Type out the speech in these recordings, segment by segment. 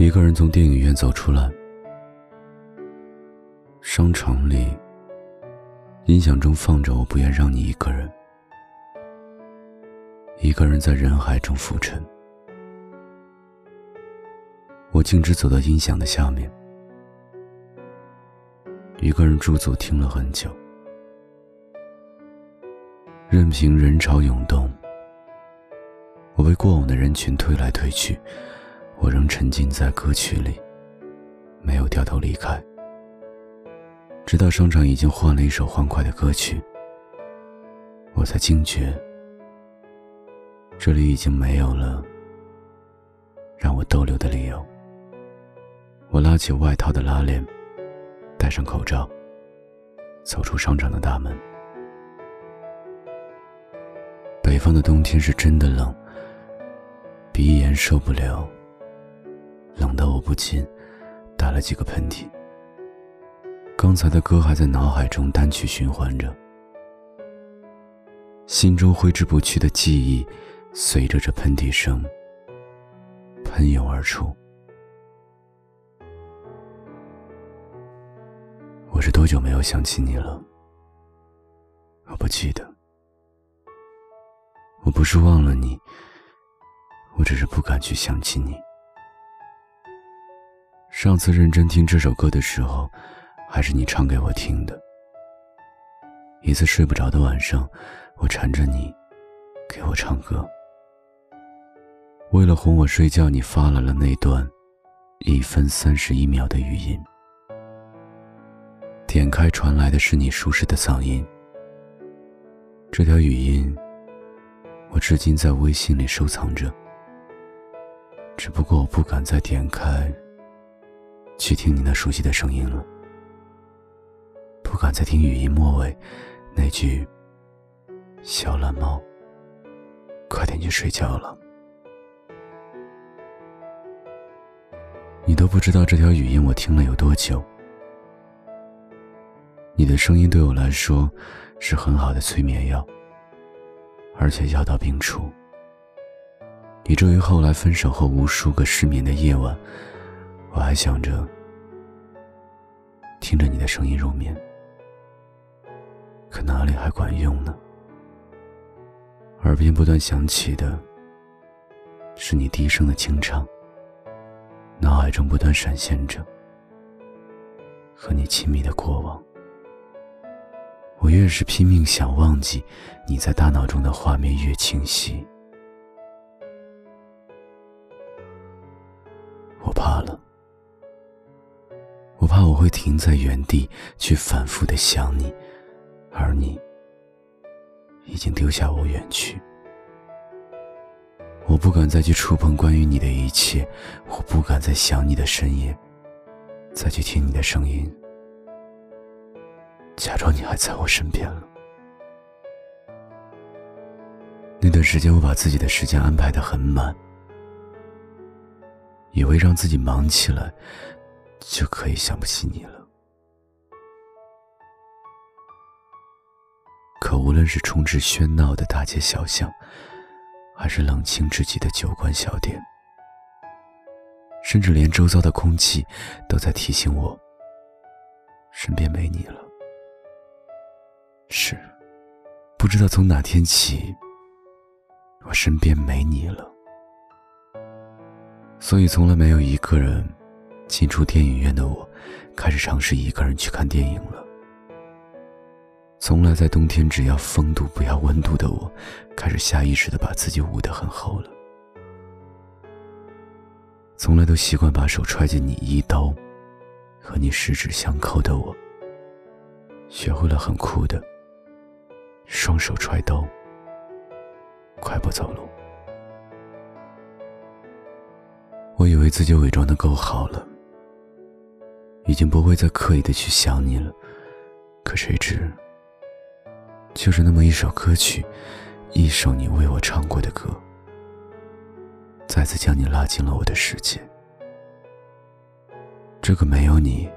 一个人从电影院走出来，商场里，音响中放着《我不愿让你一个人》，一个人在人海中浮沉。我径直走到音响的下面，一个人驻足听了很久，任凭人潮涌动。我被过往的人群推来推去，我仍沉浸在歌曲里，没有掉头离开。直到商场已经换了一首欢快的歌曲，我才惊觉，这里已经没有了让我逗留的理由。我拉起外套的拉链，戴上口罩，走出商场的大门。北方的冬天是真的冷。鼻炎受不了，冷得我不禁打了几个喷嚏。刚才的歌还在脑海中单曲循环着，心中挥之不去的记忆随着这喷嚏声喷涌而出。我是多久没有想起你了？我不记得。我不是忘了你。我只是不敢去想起你。上次认真听这首歌的时候，还是你唱给我听的。一次睡不着的晚上，我缠着你，给我唱歌。为了哄我睡觉，你发来了那段一分三十一秒的语音。点开传来的是你舒适的嗓音。这条语音，我至今在微信里收藏着。只不过我不敢再点开，去听你那熟悉的声音了。不敢再听语音末尾那句“小懒猫，快点去睡觉了”。你都不知道这条语音我听了有多久。你的声音对我来说是很好的催眠药，而且药到病除。以至于后来分手后无数个失眠的夜晚，我还想着听着你的声音入眠，可哪里还管用呢？耳边不断响起的是你低声的轻唱，脑海中不断闪现着和你亲密的过往。我越是拼命想忘记，你在大脑中的画面越清晰。会停在原地，去反复的想你，而你已经丢下我远去。我不敢再去触碰关于你的一切，我不敢在想你的深夜，再去听你的声音，假装你还在我身边了。那段时间，我把自己的时间安排的很满，以为让自己忙起来。就可以想不起你了。可无论是充斥喧闹的大街小巷，还是冷清至极的酒馆小店，甚至连周遭的空气都在提醒我，身边没你了。是，不知道从哪天起，我身边没你了，所以从来没有一个人。进出电影院的我，开始尝试一个人去看电影了。从来在冬天只要风度不要温度的我，开始下意识的把自己捂得很厚了。从来都习惯把手揣进你衣兜，和你十指相扣的我，学会了很酷的双手揣兜，快步走路。我以为自己伪装的够好了。已经不会再刻意的去想你了，可谁知，就是那么一首歌曲，一首你为我唱过的歌，再次将你拉进了我的世界。这个没有你，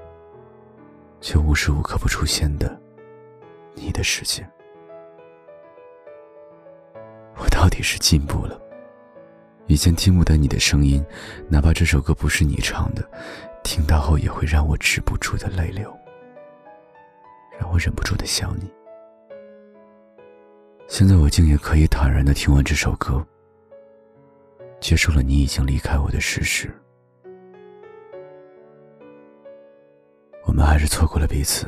却无时无刻不出现的你的世界，我到底是进步了，以前听不得你的声音，哪怕这首歌不是你唱的，听到后也会让我止不住的泪流，让我忍不住的想你。现在我竟也可以坦然的听完这首歌，接受了你已经离开我的事实。我们还是错过了彼此，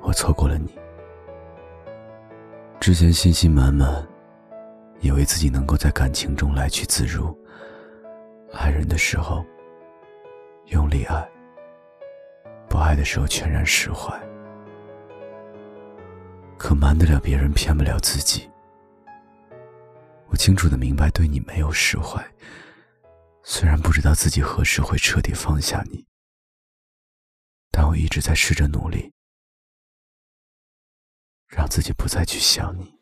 我错过了你。之前信心满满，以为自己能够在感情中来去自如，爱人的时候用力爱，不爱的时候全然释怀。可瞒得了别人，骗不了自己。我清楚的明白，对你没有释怀。虽然不知道自己何时会彻底放下你，但我一直在试着努力，让自己不再去想你。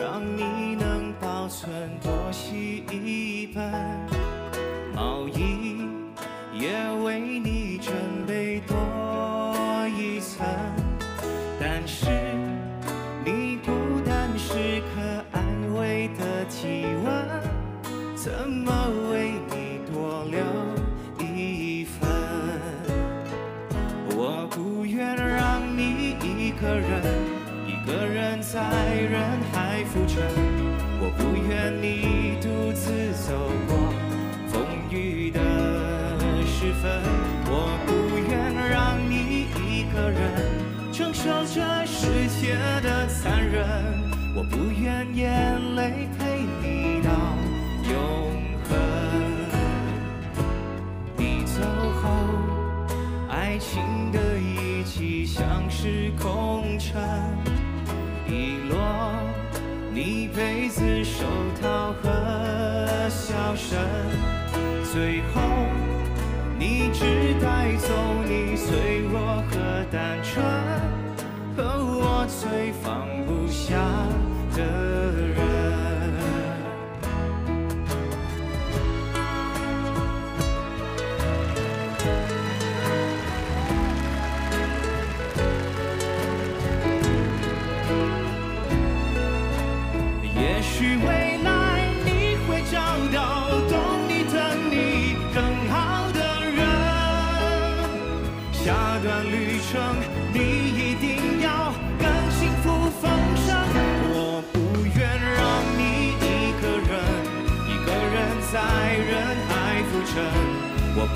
让你能保存多洗一本，毛衣也为你准备多在人海浮沉，我不愿你独自走过风雨的时分，我不愿让你一个人承受这世界的残忍，我不愿眼泪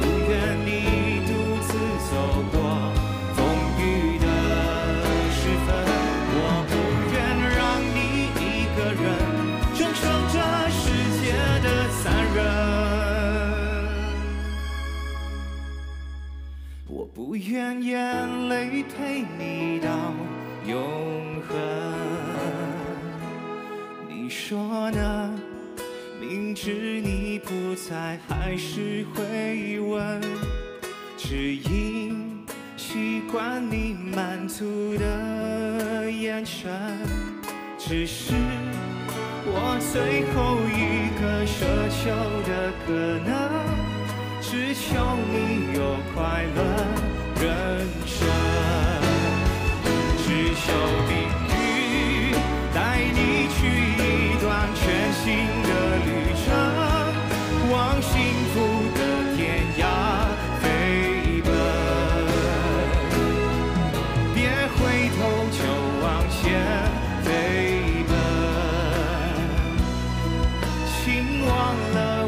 不愿你独自走过风雨的时分。我不愿让你一个人承受这世界的残忍。我不愿眼。泪陪你到永恒，你说呢？明知你不在，还是会问，只因习惯你满足的眼神。只是我最后一个奢求的可能，只求你有快乐。人请忘了